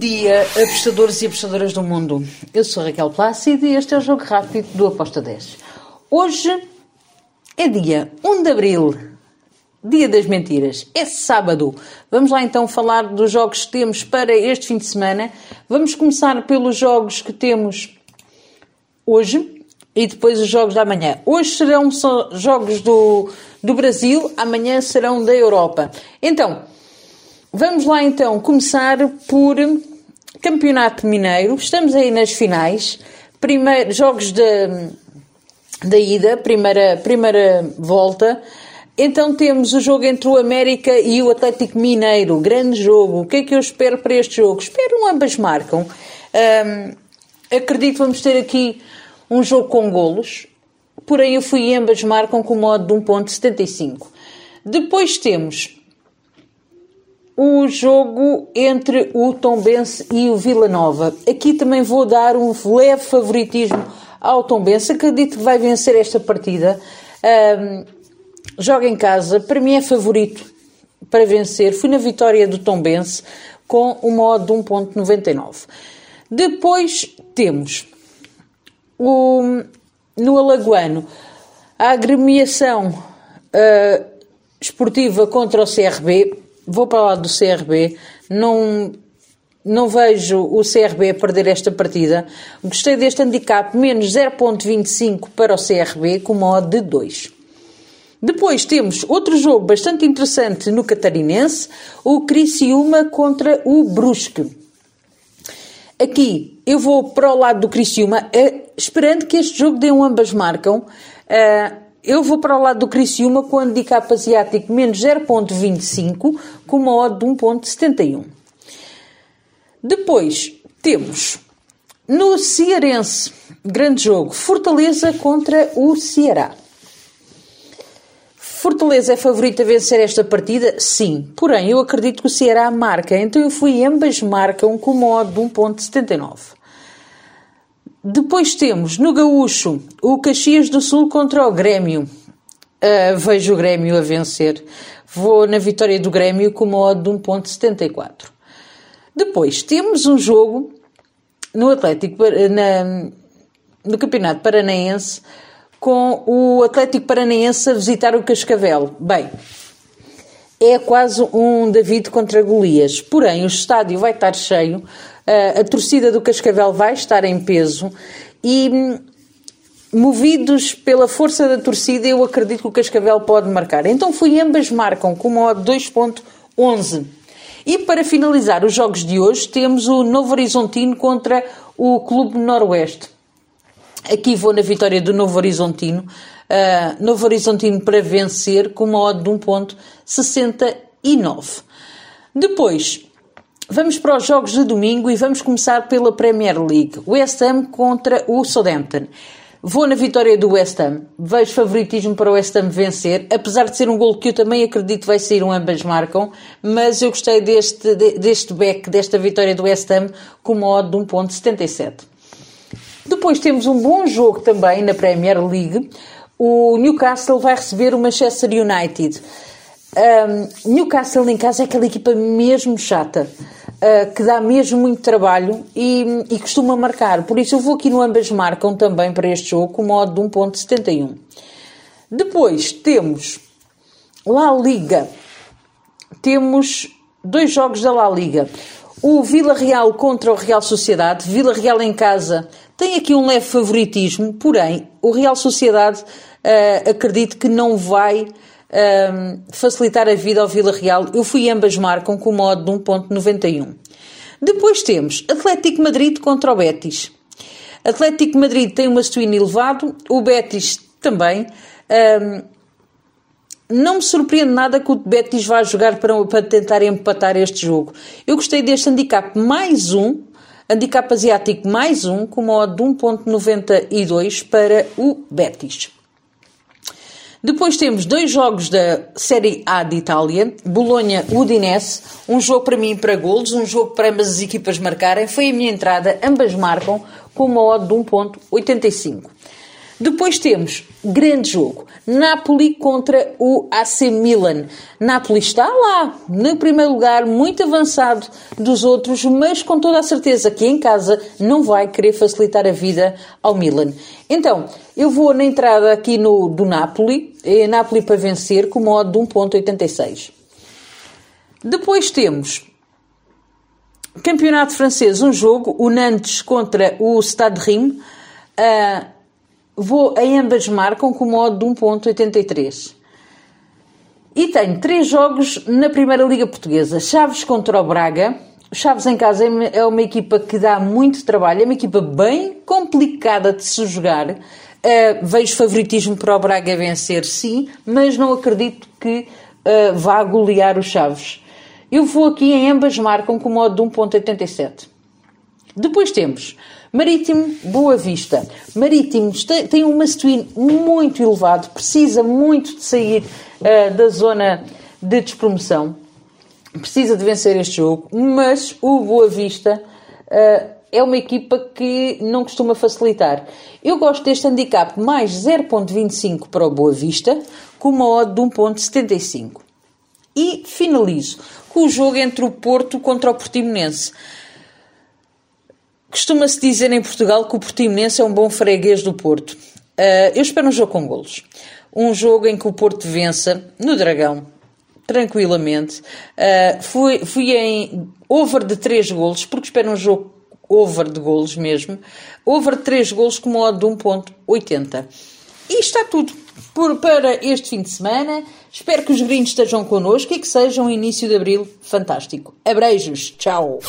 dia, apostadores e apostadoras do mundo. Eu sou Raquel Plácido e este é o Jogo Rápido do Aposta 10. Hoje é dia 1 de Abril, dia das mentiras. É sábado. Vamos lá então falar dos jogos que temos para este fim de semana. Vamos começar pelos jogos que temos hoje e depois os jogos da manhã. Hoje serão só jogos do, do Brasil, amanhã serão da Europa. Então, Vamos lá então começar por Campeonato Mineiro. Estamos aí nas finais. Primeiro, jogos da, da ida, primeira, primeira volta. Então temos o jogo entre o América e o Atlético Mineiro. Grande jogo. O que é que eu espero para este jogo? Espero ambas marcam. Acredito que vamos ter aqui um jogo com golos. Porém, eu fui ambas marcam com o modo de 1.75. Depois temos o jogo entre o Tombense e o Vila Nova. Aqui também vou dar um leve favoritismo ao Tombense. Acredito que vai vencer esta partida. Um, joga em casa. Para mim é favorito para vencer. Fui na vitória do Tombense com uma odd de 1.99. Depois temos o, no Alagoano a agremiação uh, esportiva contra o CRB vou para o lado do CRB, não, não vejo o CRB perder esta partida. Gostei deste handicap, menos 0.25 para o CRB, com uma de 2. Depois temos outro jogo bastante interessante no Catarinense, o Criciúma contra o Brusque. Aqui eu vou para o lado do Criciúma, eh, esperando que este jogo dê um ambas marcam. Uh, eu vou para o lado do Criciúma com o handicap asiático menos 0.25 com uma odd de 1.71. Depois temos no Cearense, grande jogo, Fortaleza contra o Ceará. Fortaleza é favorito a vencer esta partida? Sim. Porém, eu acredito que o Ceará marca, então eu fui ambas marcam com uma odd de 1.79. Depois temos no Gaúcho o Caxias do Sul contra o Grêmio. Uh, vejo o Grêmio a vencer. Vou na vitória do Grêmio com uma odd de 1.74. Depois temos um jogo no Atlético na, no Campeonato Paranaense com o Atlético Paranaense a visitar o Cascavel. Bem, é quase um David contra Golias. Porém, o estádio vai estar cheio a torcida do Cascavel vai estar em peso e hum, movidos pela força da torcida, eu acredito que o Cascavel pode marcar. Então fui ambas marcam com uma 2.11. E para finalizar os jogos de hoje, temos o Novo Horizontino contra o Clube Noroeste. Aqui vou na vitória do Novo Horizontino. Uh, Novo Horizontino para vencer com uma odd de 1.69. Depois, Vamos para os jogos de domingo e vamos começar pela Premier League. West Ham contra o Southampton. Vou na vitória do West Ham. Vejo favoritismo para o West Ham vencer, apesar de ser um gol que eu também acredito vai sair um ambas marcam, mas eu gostei deste, deste back, desta vitória do West Ham, com uma odd de 1.77. Depois temos um bom jogo também na Premier League. O Newcastle vai receber o Manchester United. Um, Newcastle em casa é aquela equipa mesmo chata uh, que dá mesmo muito trabalho e, e, costuma marcar. Por isso eu vou aqui no ambas marcam também para este jogo com modo de 1.71. Depois temos La Liga. Temos dois jogos da La Liga. O Vila Real contra o Real Sociedade. Vila Real em casa tem aqui um leve favoritismo, porém o Real Sociedade uh, acredito que não vai um, facilitar a vida ao Vila Real. Eu fui ambas marcam com o modo de 1.91. Depois temos Atlético Madrid contra o Betis. Atlético Madrid tem uma swing elevado, o Betis também. Um, não me surpreende nada que o Betis vá jogar para, para tentar empatar este jogo. Eu gostei deste handicap mais um, handicap asiático mais um, com uma odd de 1.92 para o Betis. Depois temos dois jogos da Série A de Itália, Bolonha-Udinese, um jogo para mim para golos, um jogo para ambas as equipas marcarem. Foi a minha entrada, ambas marcam com uma odd de 1.85. Depois temos grande jogo. Napoli contra o AC Milan. Napoli está lá, no primeiro lugar, muito avançado dos outros, mas com toda a certeza que em casa não vai querer facilitar a vida ao Milan. Então, eu vou na entrada aqui no, do Napoli, é Napoli para vencer, com modo de 1.86. Depois temos Campeonato francês, um jogo, o Nantes contra o Stade Reims. Uh, vou, em ambas marcam com modo de 1.83. E tenho três jogos na Primeira Liga Portuguesa. Chaves contra o Braga. Chaves em casa é uma equipa que dá muito trabalho, é uma equipa bem complicada de se jogar. Uh, vejo favoritismo para o Braga vencer, sim, mas não acredito que uh, vá golear os Chaves. Eu vou aqui em ambas marcam com modo de 1.87. Depois temos Marítimo Boa Vista. Marítimo tem um must muito elevado, precisa muito de sair uh, da zona de despromoção. Precisa de vencer este jogo, mas o Boa Vista uh, é uma equipa que não costuma facilitar. Eu gosto deste handicap mais 0.25 para o Boa Vista, com uma odd de 1.75. E finalizo com o jogo entre o Porto contra o Portimonense. Costuma-se dizer em Portugal que o Portimonense é um bom freguês do Porto. Uh, eu espero um jogo com golos. Um jogo em que o Porto vença no Dragão, tranquilamente. Uh, fui, fui em over de 3 golos, porque espero um jogo over de golos mesmo. Over de 3 golos com modo de 1.80. E está tudo por, para este fim de semana. Espero que os gringos estejam connosco e que seja um início de abril fantástico. Abreijos. Tchau.